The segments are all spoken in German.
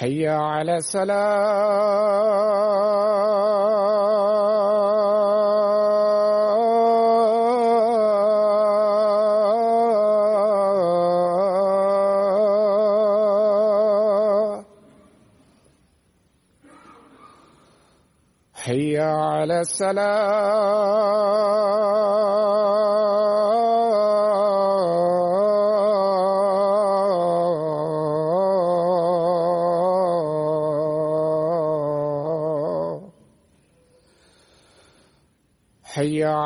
حي على الصلاة حي على الصلاة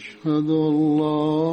أشهد أن لا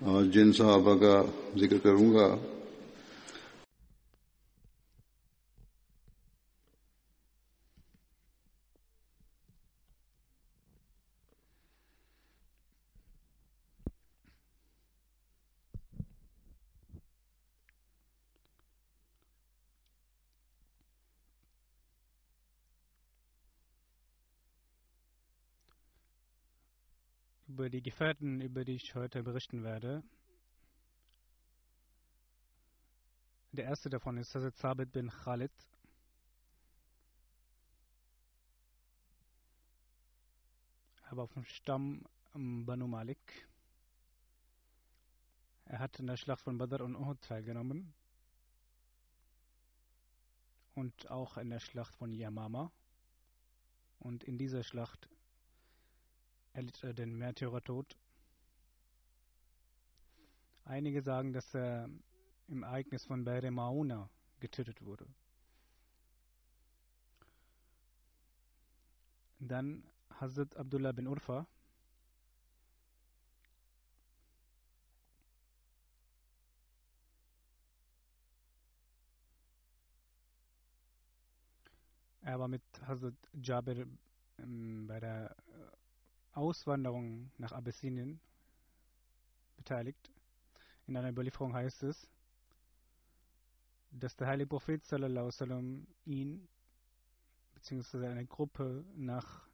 اور جن صحابہ کا ذکر کروں گا über die Gefährten, über die ich heute berichten werde. Der erste davon ist Hazrat Sabit bin Khalid. Er war vom Stamm ähm, Banu Malik. Er hat in der Schlacht von Badr und Uhud teilgenommen. Und auch in der Schlacht von Yamama. Und in dieser Schlacht erlitt er den Märtyrertod. Einige sagen, dass er im Ereignis von Beire Mauna getötet wurde. Dann Hazrat Abdullah bin Urfa. Er war mit Hazrat Jabir ähm, bei der äh, Auswanderung nach Abessinien beteiligt. In einer Überlieferung heißt es, dass der heilige Prophet sallam, ihn bzw. eine Gruppe nach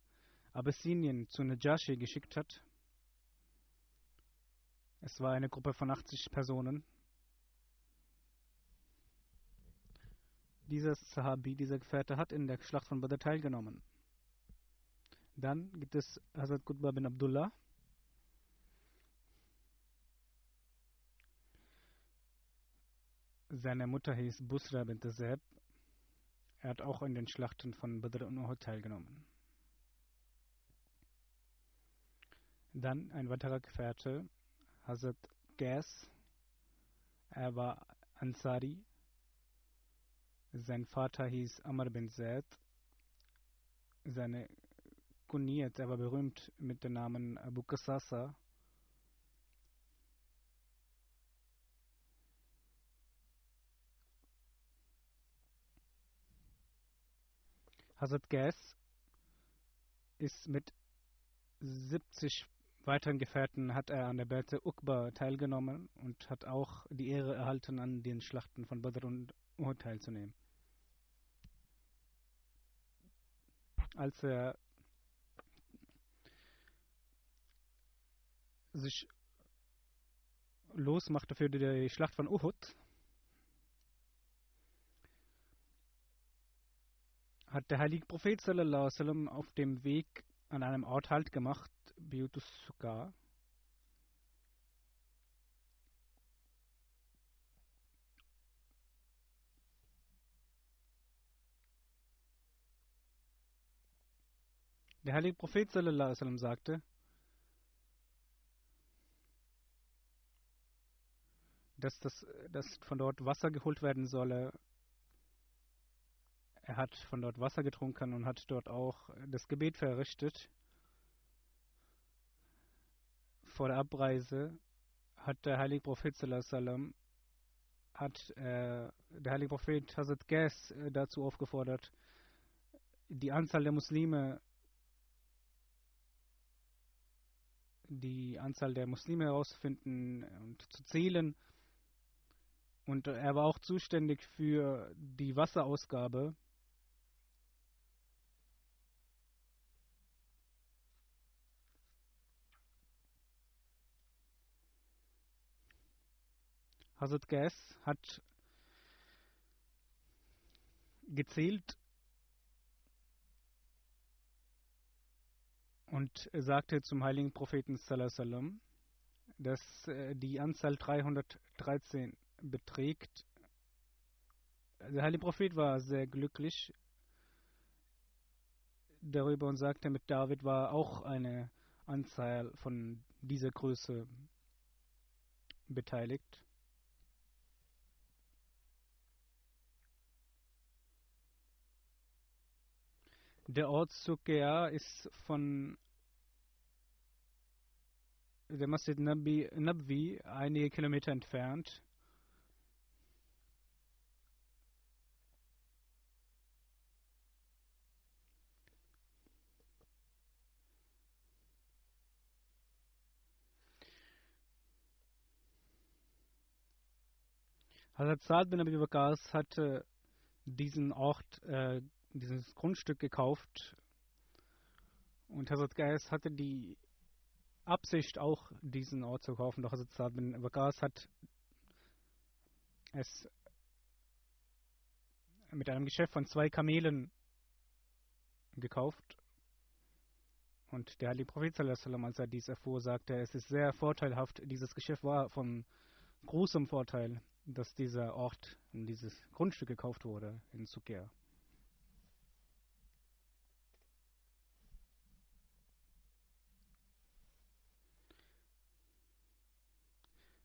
Abessinien zu Najashi geschickt hat. Es war eine Gruppe von 80 Personen. Dieser Sahabi, dieser Gefährte, hat in der Schlacht von Badr teilgenommen. Dann gibt es Hazrat Qutba bin Abdullah. Seine Mutter hieß Busra bint Zeb. Er hat auch in den Schlachten von Badr und Uhud teilgenommen. Dann ein weiterer Gefährte, Hazrat Gas. Er war Ansari. Sein Vater hieß Amr bin Zaid. Seine kuniert, er war berühmt mit dem Namen Abu Qasasa. Hazrat Gas ist mit 70 weiteren Gefährten hat er an der Berthe Uqba teilgenommen und hat auch die Ehre erhalten, an den Schlachten von Badr und Uhud teilzunehmen. Als er sich losmachte für die Schlacht von Uhud, hat der heilige Prophet sallam, auf dem Weg an einem Ort Halt gemacht, Biutus Sukkah. Der heilige Prophet sallam, sagte, dass, das, dass von dort Wasser geholt werden solle. Er hat von dort Wasser getrunken und hat dort auch das Gebet verrichtet. Vor der Abreise hat der heilige Prophet sallam, hat äh, der heilige Prophet Hazrat Gas äh, dazu aufgefordert, die Anzahl der Muslime die Anzahl der Muslime herauszufinden und zu zählen. Und er war auch zuständig für die Wasserausgabe. Hazrat Gas hat gezählt und sagte zum heiligen Propheten dass äh, die Anzahl 313 beträgt. Der heilige Prophet war sehr glücklich darüber und sagte, mit David war auch eine Anzahl von dieser Größe beteiligt. Der Ort Sukkea ist von der Masjid Nabi, Nabwi einige Kilometer entfernt. Hazrat Saad bin Abi Waqas hatte diesen Ort, äh, dieses Grundstück gekauft und Hazrat Gais hatte die Absicht, auch diesen Ort zu kaufen, doch Hazrat Saad bin Waqas hat es mit einem Geschäft von zwei Kamelen gekauft. Und der Heilige Prophet, als er dies erfuhr, sagte, es ist sehr vorteilhaft. Dieses Geschäft war von großem Vorteil dass dieser Ort und dieses Grundstück gekauft wurde in Sukia.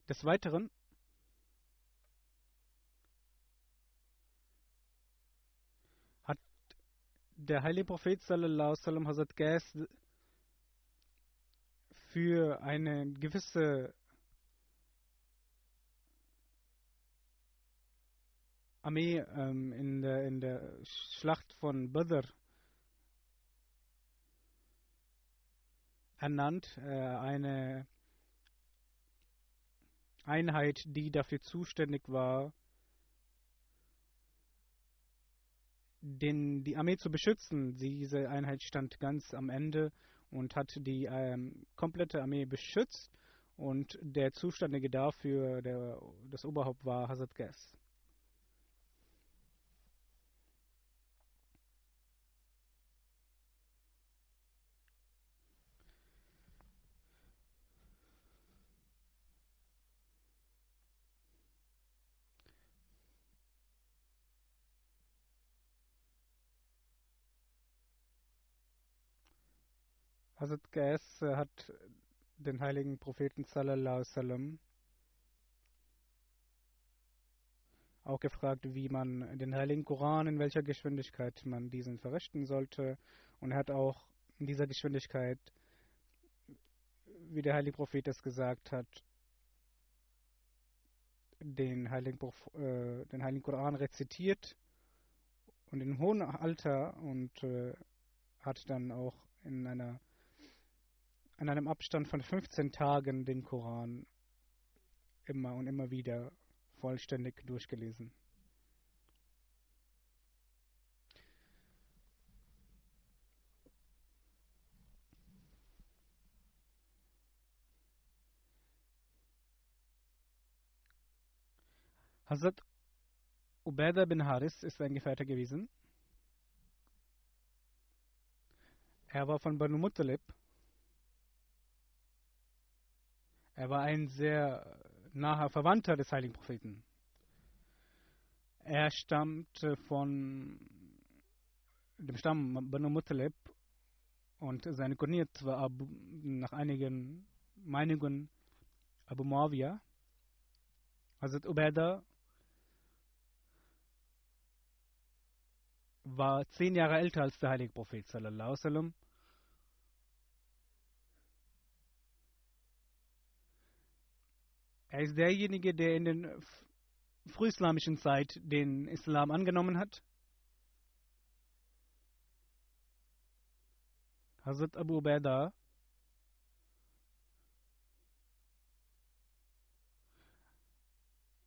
Des Weiteren hat der heilige Prophet sallallahu alaihi wasallam Hazrat Qais für eine gewisse Armee ähm, in, der, in der Schlacht von Badr ernannt, äh, eine Einheit, die dafür zuständig war, den, die Armee zu beschützen. Diese Einheit stand ganz am Ende und hat die ähm, komplette Armee beschützt und der Zuständige dafür, der, das Oberhaupt war Hazrat Gas. Hazrat Qais hat den heiligen Propheten sallallahu sallam auch gefragt, wie man den heiligen Koran, in welcher Geschwindigkeit man diesen verrichten sollte. Und er hat auch in dieser Geschwindigkeit, wie der heilige Prophet es gesagt hat, den heiligen, äh, den heiligen Koran rezitiert und in hohem Alter und äh, hat dann auch in einer an einem Abstand von 15 Tagen den Koran immer und immer wieder vollständig durchgelesen. Hazrat Ubaidah bin Haris ist ein Gefährte gewesen. Er war von Banu Muttalib Er war ein sehr naher Verwandter des heiligen Propheten. Er stammte von dem Stamm Banu Muttalib und seine Kunyat war Abu, nach einigen Meinungen Abu Muawiyah. Hazrat Ubaidah war zehn Jahre älter als der heilige Prophet sallallahu alaihi Er ist derjenige, der in der frühislamischen Zeit den Islam angenommen hat. Hazrat Abu Ubaidah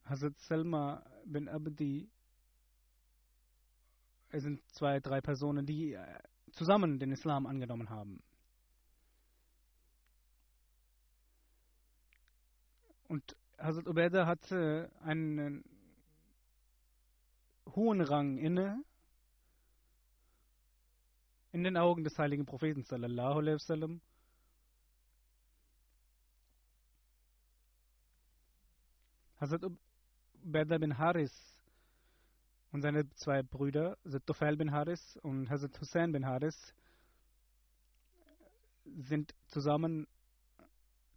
Hazrat Salma bin Abdi es sind zwei, drei Personen, die zusammen den Islam angenommen haben. Und Hazrat Ubaidah hatte einen hohen Rang inne. in den Augen des heiligen Propheten sallallahu alaihi wasallam Hazrat Ubaida bin Haris und seine zwei Brüder, Hazrat bin Haris und Hazrat Hussein bin Haris, sind zusammen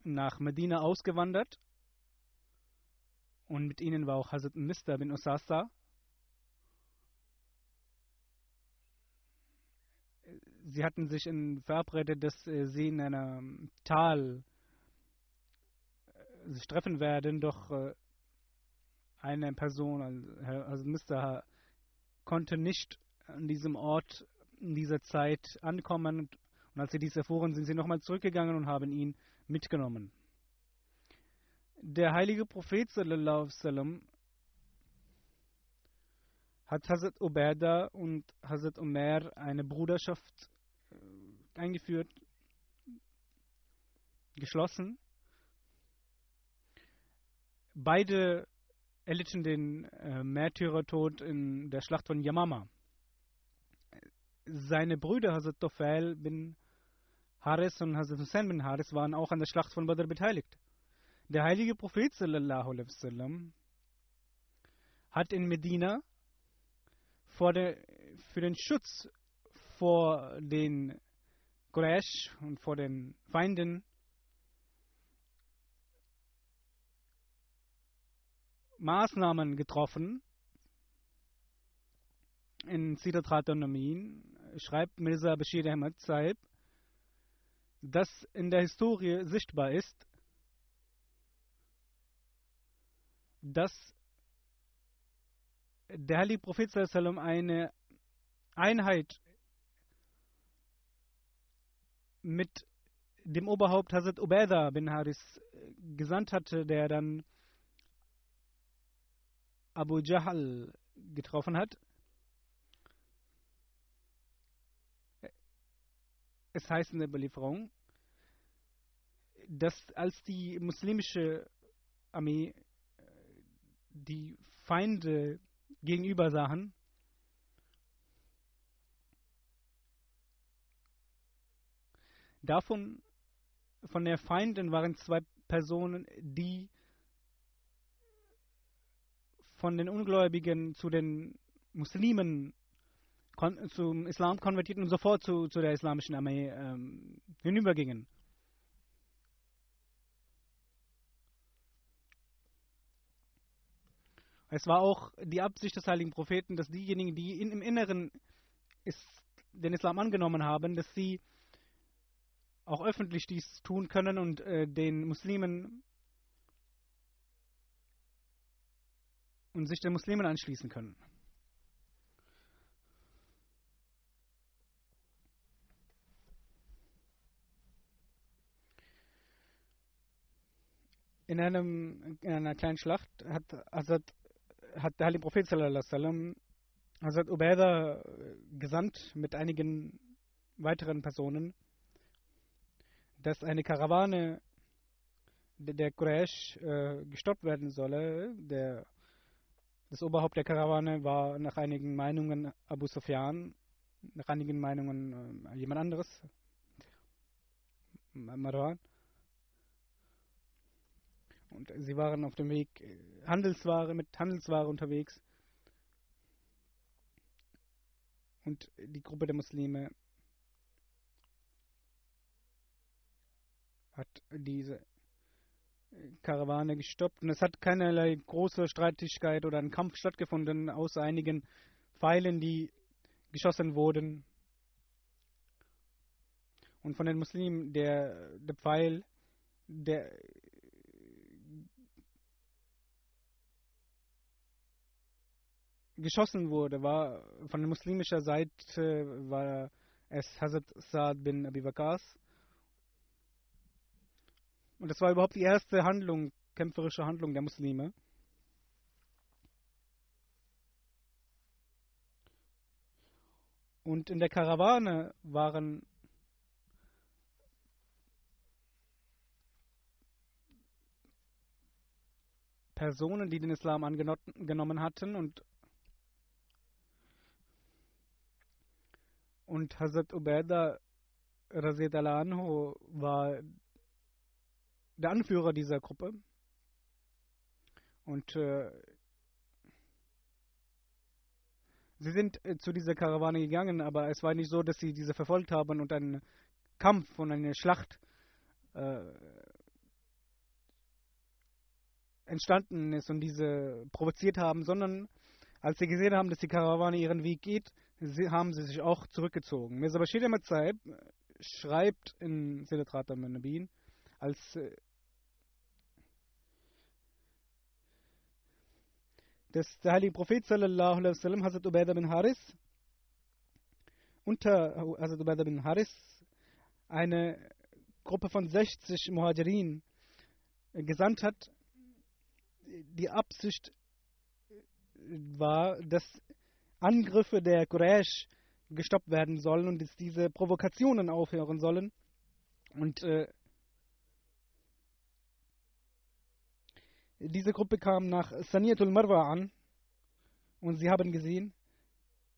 nach Medina ausgewandert und mit ihnen war auch Hazrat Mr. bin Usasa. Sie hatten sich verabredet, dass äh, sie in einem Tal äh, sich treffen werden, doch äh, eine Person, also, Mr. konnte nicht an diesem Ort in dieser Zeit ankommen. Und als sie dies erfuhren, sind sie nochmal zurückgegangen und haben ihn mitgenommen. Der heilige Prophet sallam, hat Hazrat Ubaidah und Hazrat Umar eine Bruderschaft äh, eingeführt, geschlossen. Beide erlitten den äh, Märtyrertod in der Schlacht von Yamama. Seine Brüder Hazrat Tofail bin Haris und Hazrat Hussein bin Haris waren auch an der Schlacht von Badr beteiligt. Der heilige Prophet sallallahu alaihi wasallam hat in Medina der, für den Schutz vor den Quraysh und vor den Feinden Maßnahmen getroffen. In Sidat Amin schreibt Mirza Bashir Ahmad Saib, dass in der Historie sichtbar ist, dass der heilige Prophet eine Einheit mit dem Oberhaupt Hazrat Ubaidah bin Haris gesandt hatte, der dann Abu Jahl getroffen hat. Es heißt in der Überlieferung, dass als die muslimische Armee die Feinde gegenüber sahen, davon von der Feinden waren zwei Personen, die von den Ungläubigen zu den Muslimen zum Islam konvertierten und sofort zu, zu der islamischen Armee ähm, hinübergingen. Es war auch die Absicht des heiligen Propheten, dass diejenigen, die in, im Inneren ist, den Islam angenommen haben, dass sie auch öffentlich dies tun können und äh, den Muslimen und sich den Muslimen anschließen können. In, einem, in einer kleinen Schlacht hat Hazrat hat der heilige Prophet sallam, Hazrat Ubaidah gesandt mit einigen weiteren Personen, dass eine Karawane der Quraysh äh, gestoppt werden solle. Der, das Oberhaupt der Karawane war nach einigen Meinungen Abu Sufyan, nach einigen Meinungen äh, jemand anderes, Marwan. Und sie waren auf dem Weg äh, Handelsware mit Handelsware unterwegs. Und die Gruppe der Muslime hat diese äh, Karawane gestoppt und es hat keinerlei große Streitigkeit oder ein Kampf stattgefunden, außer einigen Pfeilen, die geschossen wurden. Und von den Muslimen, der, der Pfeil, der geschossen wurde, war von der muslimischen Seite war es Hazrat Saad bin Abi Waqas. Und das war überhaupt die erste Handlung, kämpferische Handlung der Muslime. Und in der Karawane waren Personen, die den Islam angenommen hatten und Und Hazrat Ubaidah anhu war der Anführer dieser Gruppe. Und äh, sie sind äh, zu dieser Karawane gegangen, aber es war nicht so, dass sie diese verfolgt haben und einen Kampf und eine Schlacht äh, entstanden ist und diese provoziert haben, sondern als sie gesehen haben, dass die Karawane ihren Weg geht, sie, haben sie sich auch zurückgezogen. Mirza Bashir Ahmad Saib schreibt in Silat Nabin als äh, dass der heilige Prophet sallallahu alaihi wasallam Hazrat Ubaidah bin Haris unter Hazrat Ubaidah bin Haris eine Gruppe von 60 Muhajirin gesandt hat. Die Absicht war, dass Angriffe der Quraysh gestoppt werden sollen und dass diese Provokationen aufhören sollen. Und äh, diese Gruppe kam nach Saniyatul Marwa an und sie haben gesehen,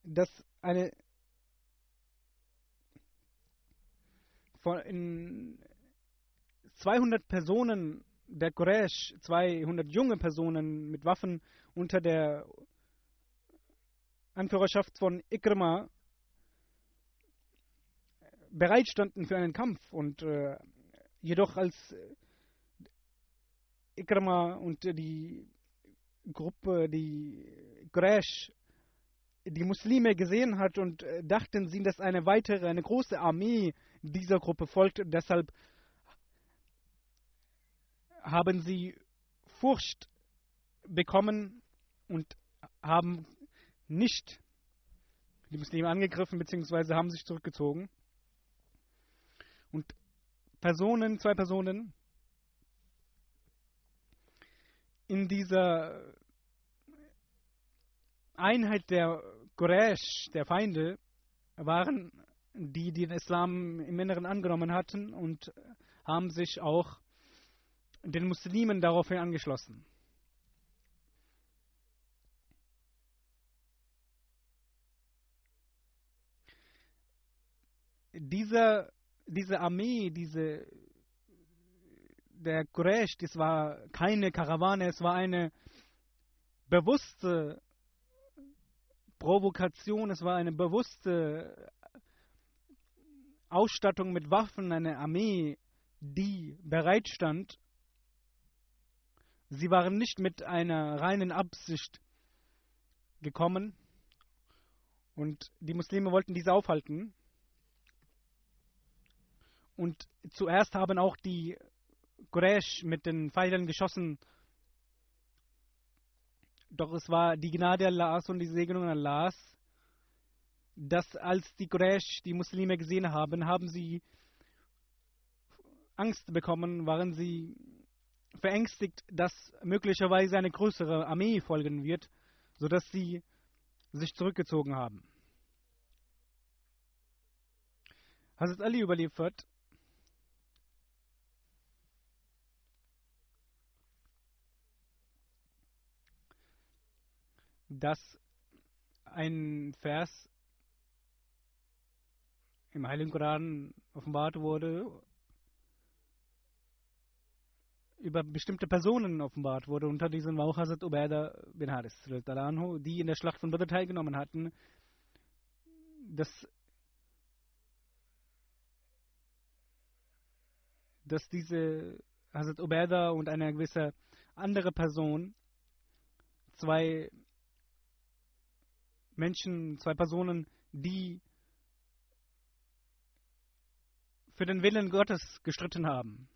dass eine von 200 Personen der Quraysh, 200 junge Personen mit Waffen unter der Anführerschaft von Ikrima bereitstanden für einen Kampf und äh, jedoch als Ikrama und die Gruppe, die Quraysh, die Muslime gesehen hat und äh, dachten sie, dass eine weitere, eine große Armee dieser Gruppe folgt. Deshalb haben sie Furcht bekommen und haben nicht die Muslime angegriffen bzw. haben sich zurückgezogen. Und Personen, zwei Personen in dieser Einheit der Quraysh, der Feinde, waren die, die den Islam im Inneren angenommen hatten und haben sich auch den Muslimen daraufhin angeschlossen. Diese, diese Armee, diese, der Quraysh, das war keine Karawane, es war eine bewusste Provokation, es war eine bewusste Ausstattung mit Waffen, eine Armee, die bereitstand. Sie waren nicht mit einer reinen Absicht gekommen und die Muslime wollten diese aufhalten. Und zuerst haben auch die Quraysh mit den Pfeilen geschossen. Doch es war die Gnade Allahs und die Segnung Allahs, dass als die Quraysh die Muslime gesehen haben, haben sie Angst bekommen, waren sie verängstigt, dass möglicherweise eine größere Armee folgen wird, sodass sie sich zurückgezogen haben. Hazrat Ali überliefert, dass ein Vers im Heiligen Koran offenbart wurde, über bestimmte Personen offenbart wurde. Unter diesen war auch Hazrat Ubaidah bin Haris, die in der Schlacht von Badr teilgenommen hatten. Dass, dass diese Hazrat Ubaidah und eine gewisse andere Person zwei Menschen, zwei Personen, die für den Willen Gottes gestritten haben.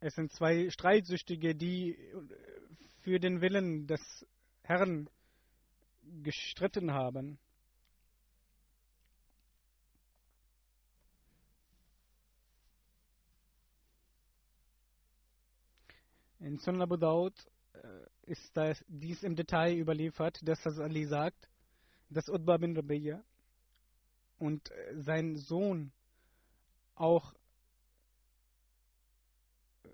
Es sind zwei Streitsüchtige, die für den Willen des Herrn gestritten haben. In Sunan Abu Daud äh, ist das, dies im Detail überliefert, dass das Ali sagt, dass Utbah bin Rabiya und äh, sein Sohn auch äh,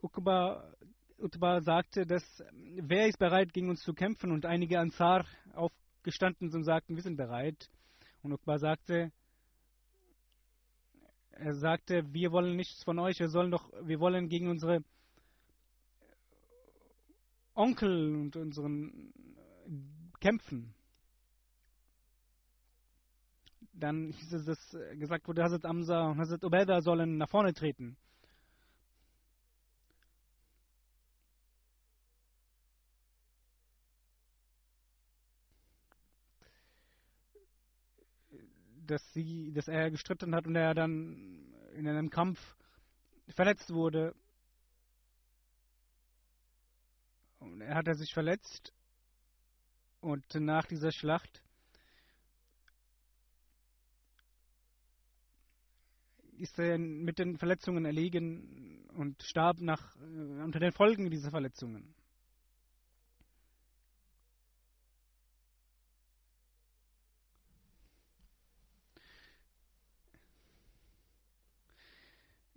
Uqba, Utba sagte, dass wer ist bereit, gegen uns zu kämpfen? Und einige Ansar aufgestanden sind und sagten, wir sind bereit. Und Uqba sagte, er sagte, wir wollen nichts von euch, wir sollen doch, wir wollen gegen unsere Onkel und unseren kämpfen. Dann hieß es, dass gesagt wurde, Hazrat Amsa und Hazrat Ubeda sollen nach vorne treten. Dass sie, dass er gestritten hat und er dann in einem Kampf verletzt wurde. Und er hat er sich verletzt und nach dieser Schlacht ist er mit den Verletzungen erlegen und starb nach, äh, unter den Folgen dieser Verletzungen.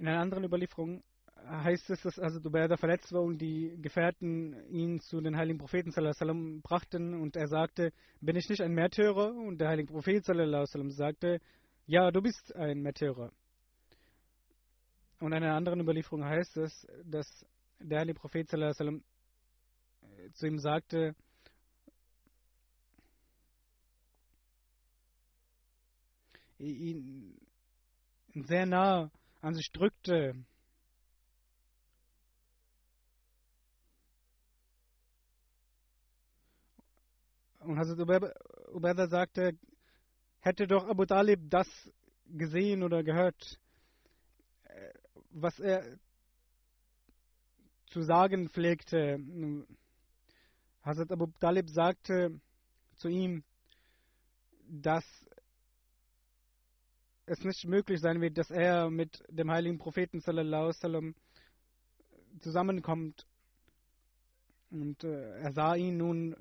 In einer anderen Überlieferung heißt es, dass also Dubayda verletzt war und die Gefährten ihn zu den heiligen Propheten sallam, brachten und er sagte, bin ich nicht ein Märtyrer? Und der heilige Prophet sallam, sagte, ja, du bist ein Märtyrer. Und in einer anderen Überlieferung heißt es, dass der heilige Prophet sallam, zu ihm sagte, ihn sehr nah an sich drückte. Und Hazrat Ubaidah sagte, hätte doch Abu Talib das gesehen oder gehört, äh, was er zu sagen pflegte. Hazrat Abu Talib sagte zu ihm, dass es nicht möglich sein wird, dass er mit dem heiligen Propheten sallallahu zusammenkommt. Und äh, er sah ihn nun,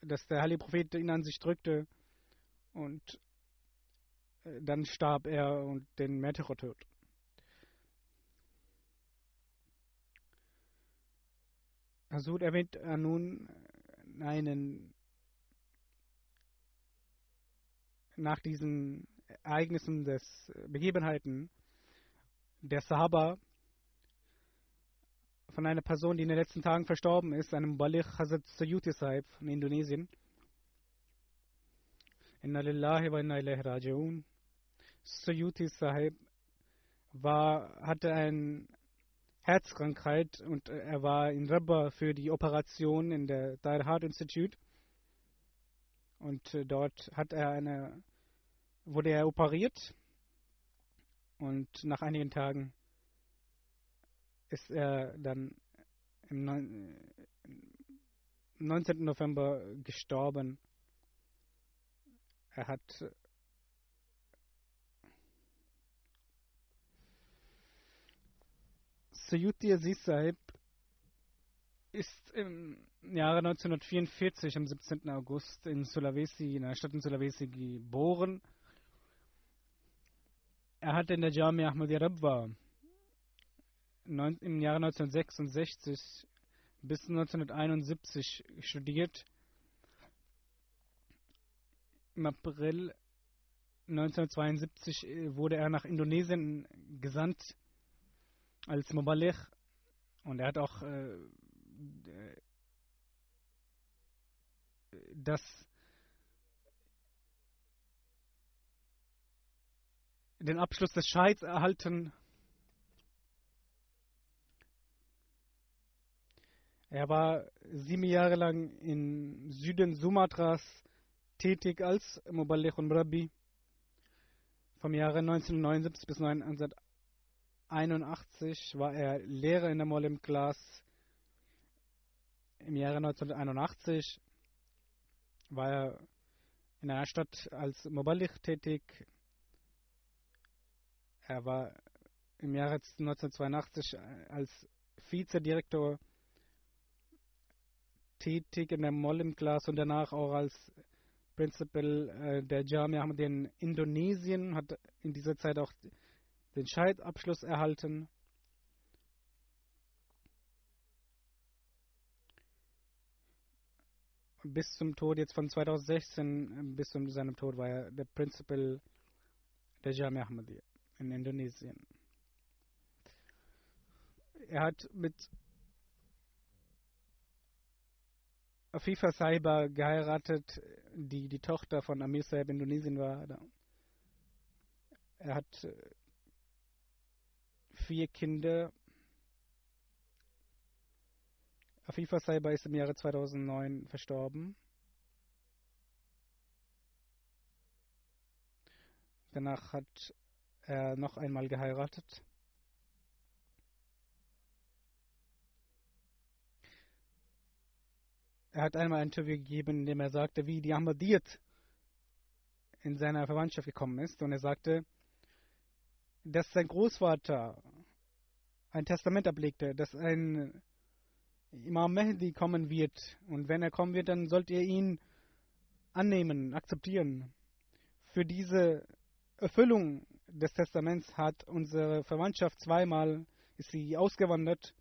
dass der heilige Prophet ihn an sich drückte und äh, dann starb er und den Märtyrertod. Hasud erwähnt nun einen nach diesen Ereignissen des Begebenheiten der Sahaba von einer Person, die in den letzten Tagen verstorben ist, einem Balich Hazrat Sayyuti Sahib von Indonesien. Inna lillahi wa inna ilaihi raji'un. Sayyuti Sahib war, hatte eine Herzkrankheit und er war in Rabba für die Operation in der Dire Heart Institute. Und äh, dort hat er eine, wurde er operiert und nach einigen Tagen ist er dann im 19. November gestorben. Er hat Sayuti Aziz ist im Jahre 1944, am 17. August, in Sulawesi, in einer Stadt in Sulawesi geboren. Er hat in der Jamia Ahmadiyya Rabwa im Jahre 1966 bis 1971 studiert. Im April 1972 äh, wurde er nach Indonesien gesandt als Mobalech und er hat auch äh, das den Abschluss des Scheids erhalten. Er war sieben Jahre lang im Süden Sumatras tätig als Muballigh und Rabbi. Vom Jahre 1979 bis 1981 war er Lehrer in der Molim Class im Jahre 1981 war er in einer Stadt als Mobalich tätig. Er war im Jahre 1982 äh, als Vizedirektor tätig in der Mollim Class und danach auch als Principal äh, der Jamia Ahmadiyya in Indonesien, hat in dieser Zeit auch den Scheidabschluss erhalten. Bis zum Tod, jetzt von 2016 äh, bis zu seinem Tod, war er der Principal der Jamia Ahmadiyya in Indonesien. Er hat mit Afifa Saiba geheiratet, die die Tochter von Amir Saib Indonesien war. Er hat äh, vier Kinder. Afifa Saiba ist im Jahre 2009 verstorben. Danach hat er noch einmal geheiratet. Er hat einmal ein Interview gegeben, in dem er sagte, wie die Ahmadiyyat in seiner Verwandtschaft gekommen ist. Und er sagte, dass sein Großvater ein Testament ablegte, dass ein Imam Mehdi kommen wird. Und wenn er kommen wird, dann sollt ihr ihn annehmen, akzeptieren. Für diese Erfüllung des Testaments hat unsere Verwandtschaft zweimal ist sie ausgewandert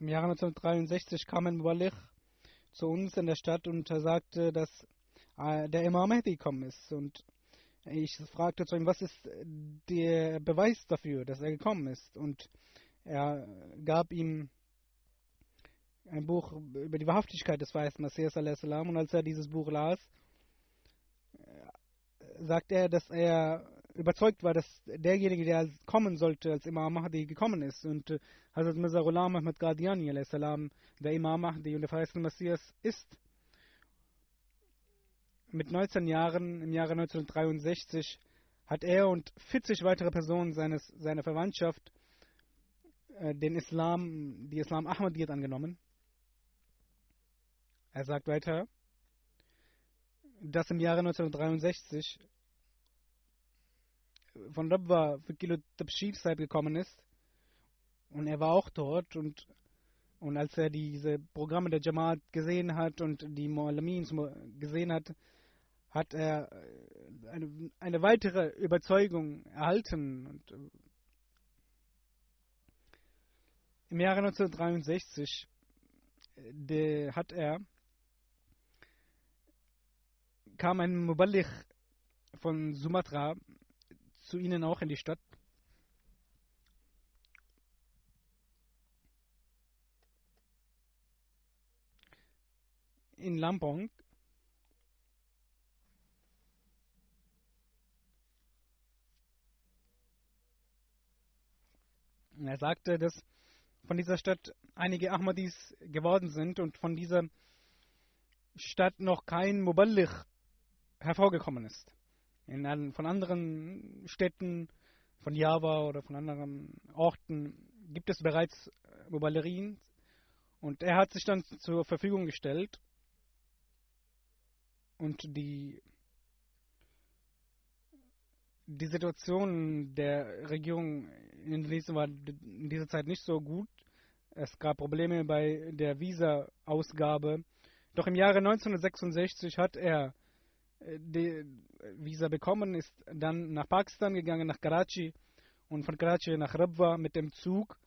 Im Jahre 1963 kam ein Mubalig zu uns in der Stadt und er sagte, dass äh, der Imam Mahdi gekommen ist. Und ich fragte zu ihm, was ist der Beweis dafür, dass er gekommen ist? Und er gab ihm ein Buch über die Wahrhaftigkeit des Weißen Messias und als er dieses Buch las, äh, sagt er, dass er überzeugt war, dass derjenige, der kommen sollte, als Imam Mahdi gekommen ist. Und äh, Hazrat Mirza Ghulam Ahmad Qadiani, der Imam Mahdi und der verheißene Messias ist. Mit 19 Jahren, im Jahre 1963, hat er und 40 weitere Personen seines, seiner Verwandtschaft äh, den Islam, die Islam Ahmadiyyat angenommen. Er sagt weiter, dass im Jahre 1963 von Rabba für Kilo Tabshir Sahib gekommen ist. Und er war auch dort und, und als er diese Programme der Jamaat gesehen hat und die Mu'alamins gesehen hat, hat er äh, eine, eine weitere Überzeugung erhalten. Und äh, Im Jahre 1963 äh, de, hat er kam ein Muballigh von Sumatra zu Ihnen auch in die Stadt? In Lampong. Er sagte, dass von dieser Stadt einige Ahmadis geworden sind und von dieser Stadt noch kein Muballigh hervorgekommen ist in, von anderen Städten, von Java oder von anderen Orten gibt es bereits Mobilerien und er hat sich dann zur Verfügung gestellt und die die Situation der Regierung in Indonesien war in dieser Zeit nicht so gut. Es gab Probleme bei der Visa-Ausgabe. Doch im Jahre 1966 hat er Visa bekommen, ist dann nach Pakistan gegangen, nach Karachi und von Karachi nach Rabwa mit dem Zug.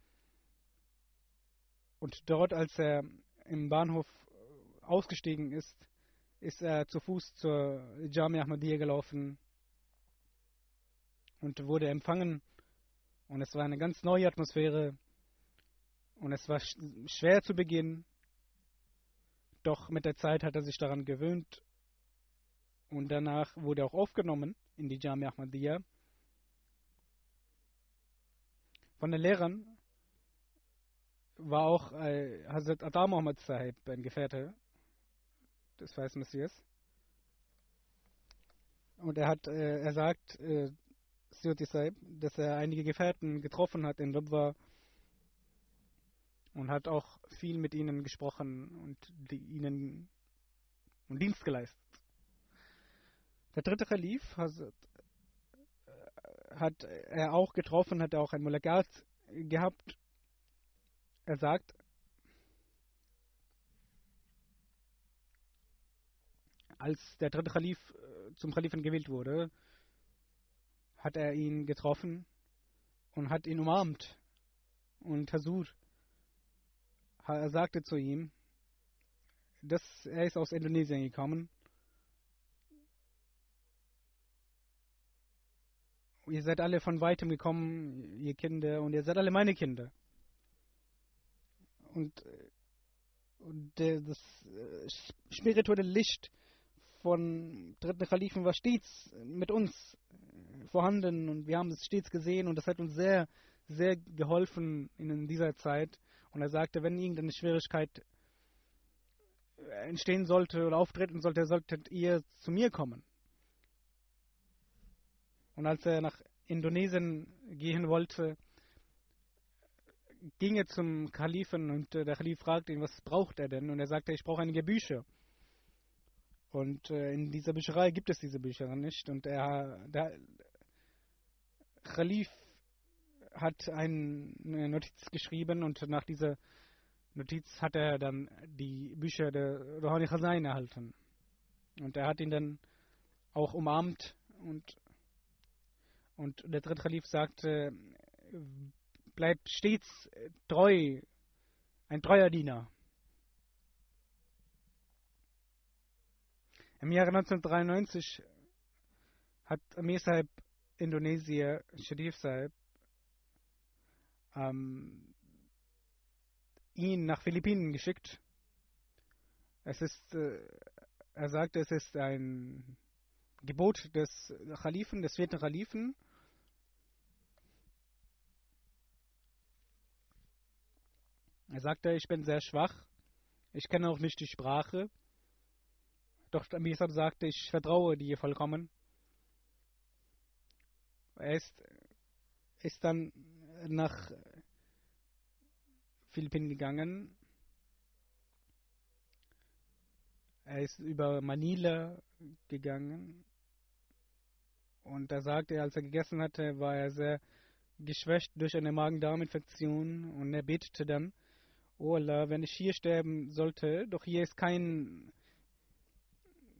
Und dort, als er im Bahnhof ausgestiegen ist, ist er zu Fuß zur Jamia Ahmadiyya gelaufen und wurde empfangen. Und es war eine ganz neue Atmosphäre. Und es war schwer zu beginnen. Doch mit der Zeit hat er sich daran gewöhnt und danach wurde auch aufgenommen in die Jamia Ahmadiyya. Von den Lehrern war auch äh, Hazrat Atta Muhammad Sahib ein Gefährte des Weißen Messias. Und er hat, äh, er sagt, äh, Sahib, dass er einige Gefährten getroffen hat in Rubwa und hat auch viel mit ihnen gesprochen und die, ihnen Dienst geleistet. Der dritte Kalif hat, hat er auch getroffen, hat er auch ein Mulagat gehabt. Er sagt, als der dritte Kalif äh, zum Kalifen gewählt wurde, hat er ihn getroffen und hat ihn umarmt. Und Hasur sagte zu ihm, dass er ist aus Indonesien gekommen. Ihr seid alle von weitem gekommen, ihr Kinder, und ihr seid alle meine Kinder. Und, und der, das äh, spirituelle Licht von dritten Kalifen war stets mit uns vorhanden und wir haben es stets gesehen und das hat uns sehr, sehr geholfen in dieser Zeit. Und er sagte, wenn irgendeine Schwierigkeit entstehen sollte oder auftreten sollte, solltet ihr zu mir kommen. Und als er nach Indonesien gehen wollte, ging er zum Kalifen und der Kalif fragte ihn, was braucht er denn? Und er sagte, ich brauche einige Bücher. Und äh, in dieser Bücherei gibt es diese Bücher nicht. Und er, der Khalif hat eine Notiz geschrieben und nach dieser Notiz hat er dann die Bücher der Rohani Khazain erhalten. Und er hat ihn dann auch umarmt und, und der dritte Khalif sagte, bleib stets treu, ein treuer Diener. Im Jahre 1993 hat Amir Sahib Indonesien, Sharif Sahib, ähm, ihn nach Philippinen geschickt. Es ist, äh, er sagte, es ist ein Gebot des Khalifen, des vierten Khalifen. Er sagte, ich bin sehr schwach. Ich kenne auch nicht die Sprache. Doch Amisab sagte, ich vertraue dir vollkommen. Er ist, ist dann nach Philippinen gegangen. Er ist über Manila gegangen. Und da sagte er, als er gegessen hatte, war er sehr geschwächt durch eine Magen-Darm-Infektion. Und er betete dann, Oh Allah, wenn ich hier sterben sollte, doch hier ist kein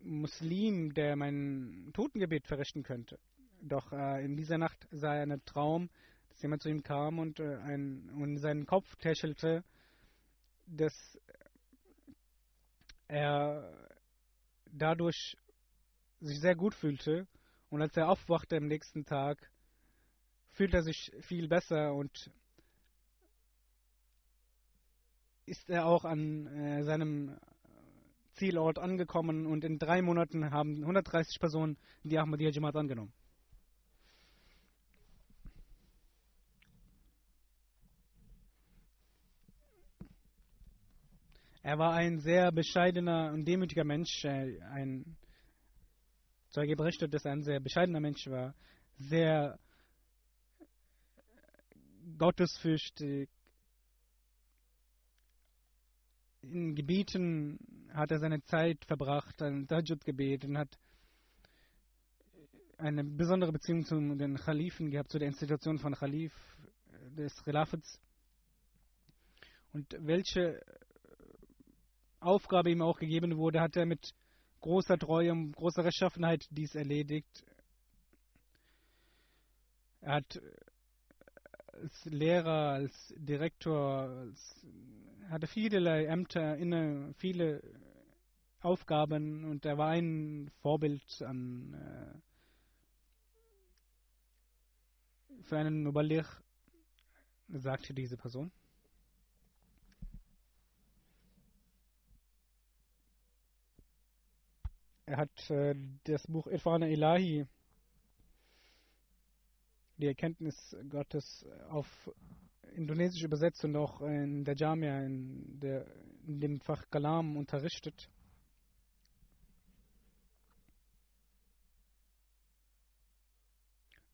Muslim, der mein Totengebet verrichten könnte. Doch äh, in dieser Nacht sah er einen Traum, dass jemand zu ihm kam und, äh, ein, und seinen Kopf täschelte, dass er dadurch sich sehr gut fühlte. Und als er aufwachte am nächsten Tag, fühlte er sich viel besser und ist er auch an äh, seinem Zielort angekommen und in drei Monaten haben 130 Personen die Ahmadiyya Jamaat angenommen. Er war ein sehr bescheidener und demütiger Mensch. Äh, ein Zeuge berichtet, dass er ein sehr bescheidener Mensch war, sehr gottesfürchtig. In Gebieten hat er seine Zeit verbracht, ein Tajud-Gebet und hat eine besondere Beziehung zu den Khalifen gehabt, zu der Institution von Khalif, des Khilafats. Und welche Aufgabe ihm auch gegeben wurde, hat er mit großer Treue und großer Rechtschaffenheit dies erledigt. Er hat als Lehrer, als Direktor, als, hatte vielerlei Ämter inne, viele Aufgaben und er war ein Vorbild an äh, für einen Mubaligh, sagte diese Person. Er hat äh, das Buch Irfana Ilahi, die Erkenntnis Gottes, auf Indonesisch übersetzt und auch in der Jamia, in, der, in dem Fach Kalam unterrichtet.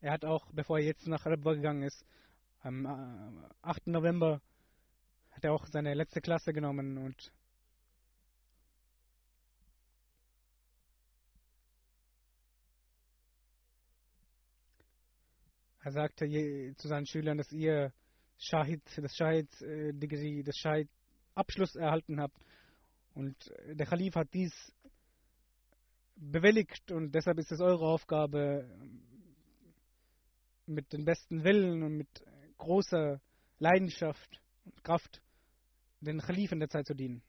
Er hat auch, bevor er jetzt nach Rebba gegangen ist, am 8. Äh, November hat er auch seine letzte Klasse genommen und Er sagte zu seinen Schülern, dass ihr Shahid, das Shahid-Degree, das Shahid-Abschluss erhalten habt. Und der Khalif hat dies bewilligt und deshalb ist es eure Aufgabe, mit dem besten Willen und mit großer Leidenschaft und Kraft den Khalifen der Zeit zu dienen.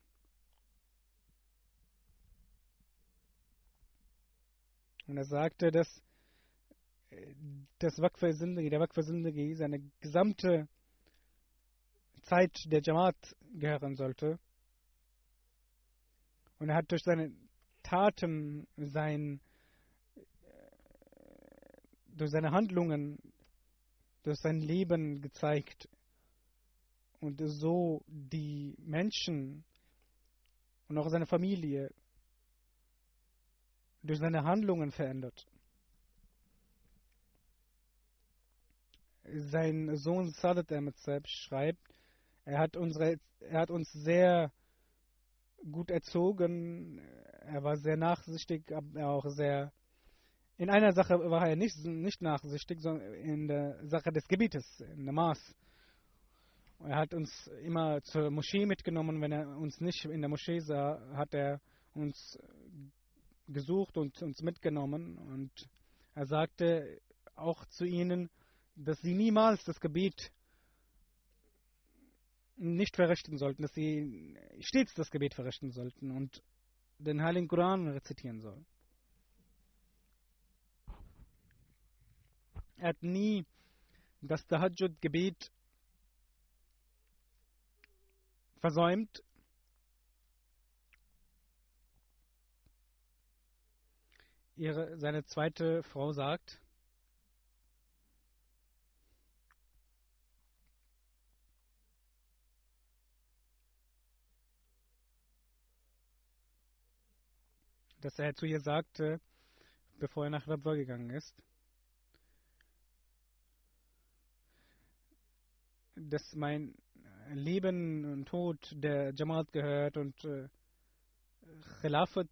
Und er sagte, dass äh, das Waqf Sindagi, der Waqf Sindagi, seine gesamte Zeit der Jamaat gehören sollte. Und er hat durch seine Taten, sein, äh, durch seine Handlungen, durch sein Leben gezeigt und so die Menschen und auch seine Familie durch seine Handlungen verändert. Sein Sohn Sadat Ahmed selbst schreibt, er hat, unsere, er hat uns sehr gut erzogen, er war sehr nachsichtig, aber auch sehr. In einer Sache war er nicht, nicht nachsichtig, sondern in der Sache des Gebietes, in der Maß. Er hat uns immer zur Moschee mitgenommen. Wenn er uns nicht in der Moschee sah, hat er uns gesucht und uns mitgenommen. Und er sagte auch zu ihnen, dass sie niemals das Gebet nicht verrichten sollten, dass sie stets das Gebet verrichten sollten und den Heiligen Koran rezitieren sollen. Er hat nie das Tahajjud-Gebet versäumt. Ihre, seine zweite Frau sagt, dass er zu ihr sagte, bevor er nach Rabwa gegangen ist, dass mein Leben und Tod der Jamaat gehört und äh, Khilafat,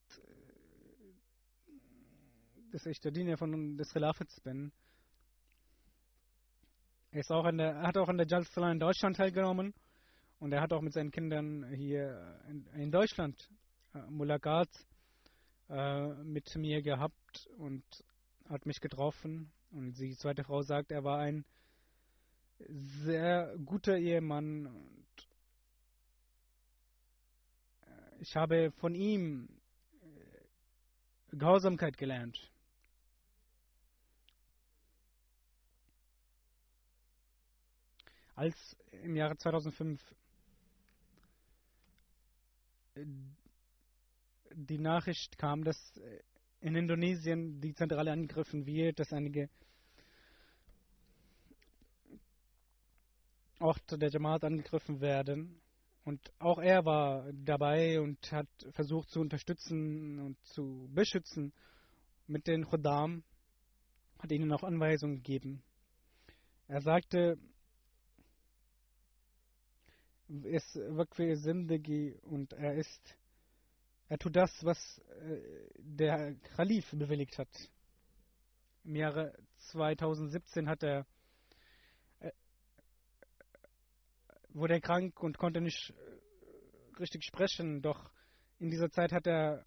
dass ich der Diener von des Khilafats bin. Er ist auch an der, hat auch an der Jalsalah in Deutschland teilgenommen und er hat auch mit seinen Kindern hier in, in Deutschland äh, Mulakat äh, mit mir gehabt und hat mich getroffen. Und die zweite Frau sagt, er war ein sehr guter Ehemann und äh, ich habe von ihm äh, Gehorsamkeit gelernt. Als im Jahre 2005 die Nachricht kam, dass in Indonesien die Zentrale angegriffen wird, dass einige Orte der Jamaat angegriffen werden. Und auch er war dabei und hat versucht zu unterstützen und zu beschützen mit den Khuddam, hat ihnen auch Anweisungen gegeben. Er sagte, es Waqf Sindagi und er ist, er tut das, was äh, der Khalif bewilligt hat. Im Jahre 2017 hat er wurde er krank und konnte nicht äh, richtig sprechen, doch in dieser Zeit hat er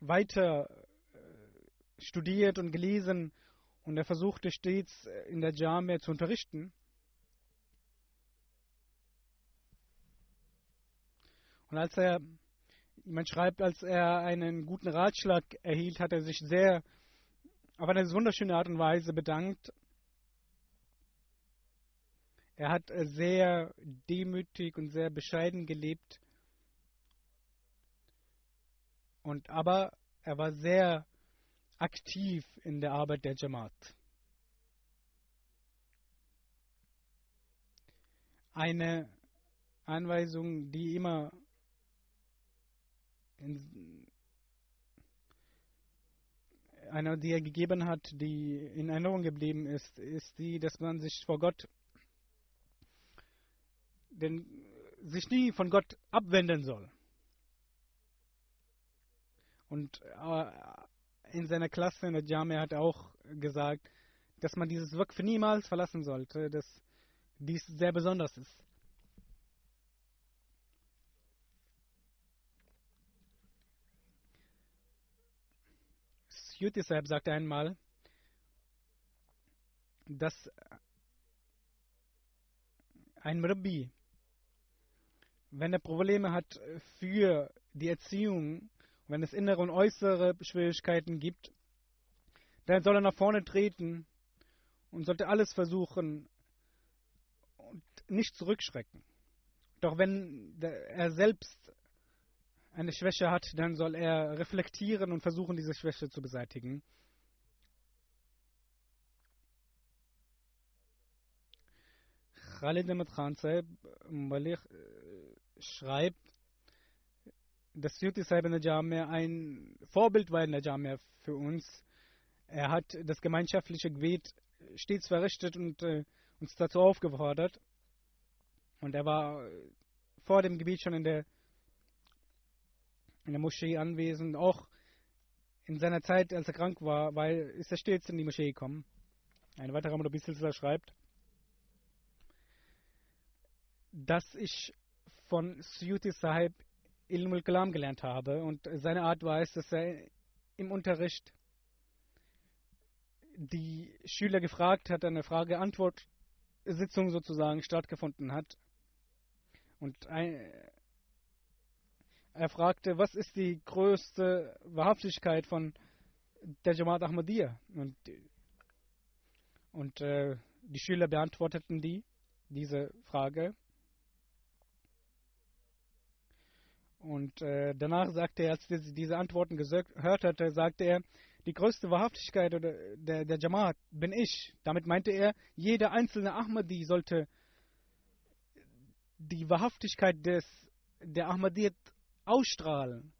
weiter äh, studiert und gelesen und er versuchte stets äh, in der Jamia zu unterrichten. Und als er, jemand schreibt, als er einen guten Ratschlag erhielt, hat er sich sehr auf eine wunderschöne Art und Weise bedankt er hat sehr demütig und sehr bescheiden gelebt. Und aber er war sehr aktiv in der Arbeit der Jamaat. Eine Anweisung, die immer in, eine, die er gegeben hat, die in Erinnerung geblieben ist, ist die, dass man sich vor Gott den, sich nie von Gott abwenden soll. Und äh, in seiner Klasse in der Jamia hat er auch gesagt, dass man dieses Waqf niemals verlassen sollte, dass dies sehr besonders ist. Syuti Sahib sagte einmal, dass ein Rabbi, wenn er Probleme hat für die Erziehung, wenn es innere und äußere Schwierigkeiten gibt, dann soll er nach vorne treten und sollte alles versuchen und nicht zurückschrecken. Doch wenn er selbst eine Schwäche hat, dann soll er reflektieren und versuchen, diese Schwäche zu beseitigen. Khalid Ahmed Khan Malik schreibt, dass Yuti Saib in ein Vorbild war in der Jamia für uns. Er hat das gemeinschaftliche Gebet stets verrichtet und äh, uns dazu aufgefordert. Und er war vor dem Gebet schon in der, in der Moschee anwesend. Auch in seiner Zeit, als er krank war, weil ist er stets in die Moschee gekommen. Ein weiterer Murabisilsa schreibt, dass ich von Suyuti Sahib Ilmul Kalam gelernt habe und seine Art war es, dass er im Unterricht die Schüler gefragt hat, eine Frage-Antwort-Sitzung sozusagen stattgefunden hat. Und ein, er fragte, was ist die größte Wahrhaftigkeit von der Jamaat Ahmadiyya? Und, und äh, die Schüler beantworteten die, diese Frage. Und äh, danach sagte er, als er diese Antworten gehört hatte, sagte er, die größte Wahrhaftigkeit oder der, der Jamaat bin ich. Damit meinte er, jeder einzelne Ahmadi sollte die Wahrhaftigkeit des, der Ahmadiyyat ausstrahlen.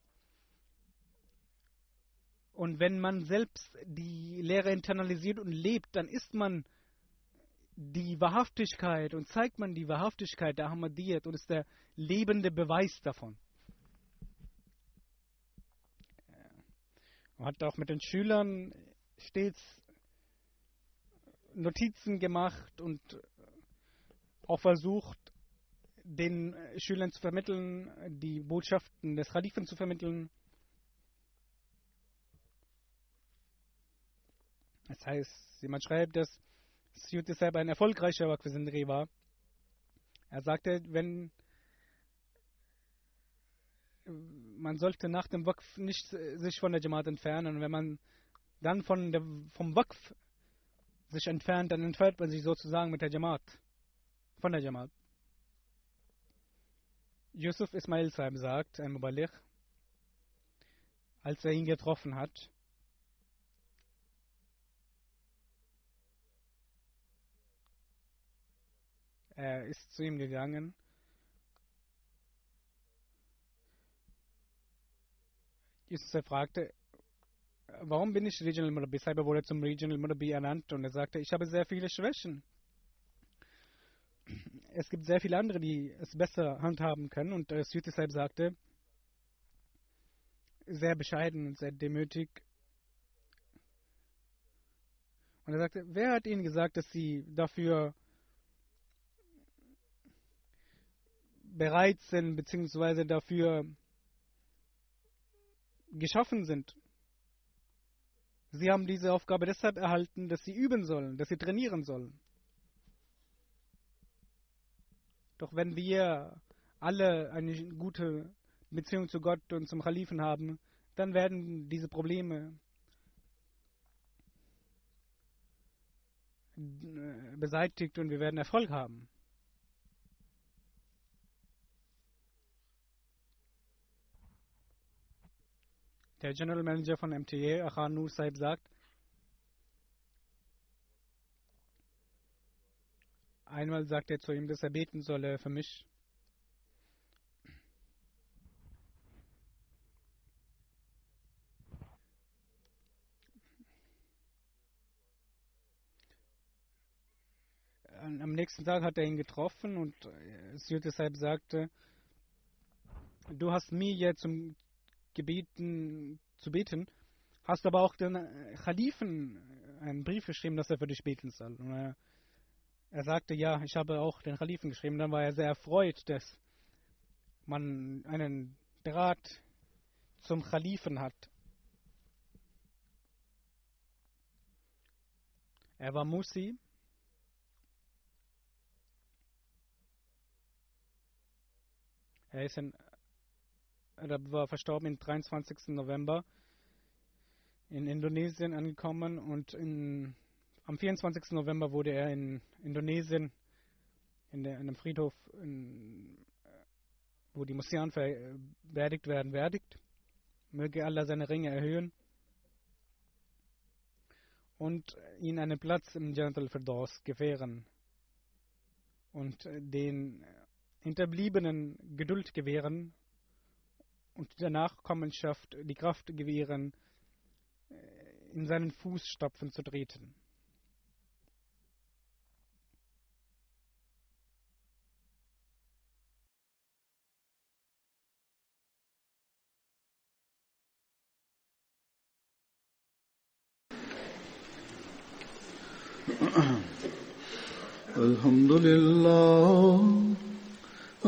Und wenn man selbst die Lehre internalisiert und lebt, dann ist man die Wahrhaftigkeit und zeigt man die Wahrhaftigkeit der Ahmadiyyat und ist der lebende Beweis davon. Man hat auch mit den Schülern stets Notizen gemacht und auch versucht, den Schülern zu vermitteln, die Botschaften des Khalifen zu vermitteln. Das heißt, jemand schreibt, dass Suyuti selber ein erfolgreicher Waqf war. Er sagte, wenn man sollte nach dem Waqf nicht sich von der Jamaat entfernen. Und wenn man dann von der, vom Waqf sich entfernt, dann entfernt man sich sozusagen mit der Jamaat. Von der Jamaat. Yusuf Ismail Saib sagt, ein Mubaligh, als er ihn getroffen hat, er ist zu ihm gegangen Jesus fragte, warum bin ich Regional Murabi? Saiba wurde zum Regional Murabi ernannt und er sagte, ich habe sehr viele Schwächen. Es gibt sehr viele andere, die es besser handhaben können. Und äh, Saib sagte, sehr bescheiden und sehr demütig. Und er sagte, wer hat Ihnen gesagt, dass Sie dafür bereit sind, beziehungsweise dafür geschaffen sind. Sie haben diese Aufgabe deshalb erhalten, dass sie üben sollen, dass sie trainieren sollen. Doch wenn wir alle eine gute Beziehung zu Gott und zum Kalifen haben, dann werden diese Probleme beseitigt und wir werden Erfolg haben. Der General Manager von MTA, Akhan Nur Saib, sagt, einmal sagt er zu ihm, dass er beten solle für mich. Am nächsten Tag hat er ihn getroffen und Sir Saib sagte, du hast mir jetzt zum gebeten zu beten, hast aber auch den Khalifen einen Brief geschrieben, dass er für dich beten soll. Und er, er sagte, ja, ich habe auch den Kalifen geschrieben. Dann war er sehr erfreut, dass man einen Draht zum Kalifen hat. Er war Musi. Er ist in, er war verstorben am 23. November in Indonesien angekommen und in am 24. November wurde er in Indonesien in, der, in einem Friedhof, in, wo die Muslime ver- beerdigt werden, beerdigt. Möge Allah seine Ringe erhöhen und ihn einen Platz im Jannat al-Firdaus gewähren und äh, den Hinterbliebenen Geduld gewähren und der Nachkommenschaft die Kraft gewähren, äh, in seinen Fußstapfen zu treten.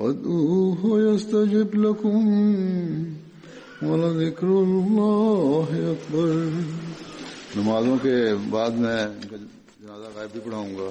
وادعوه يستجب لكم ولذكر الله أكبر. نمازوں کے بعد میں جنازہ غائب بھی پڑھاؤں گا.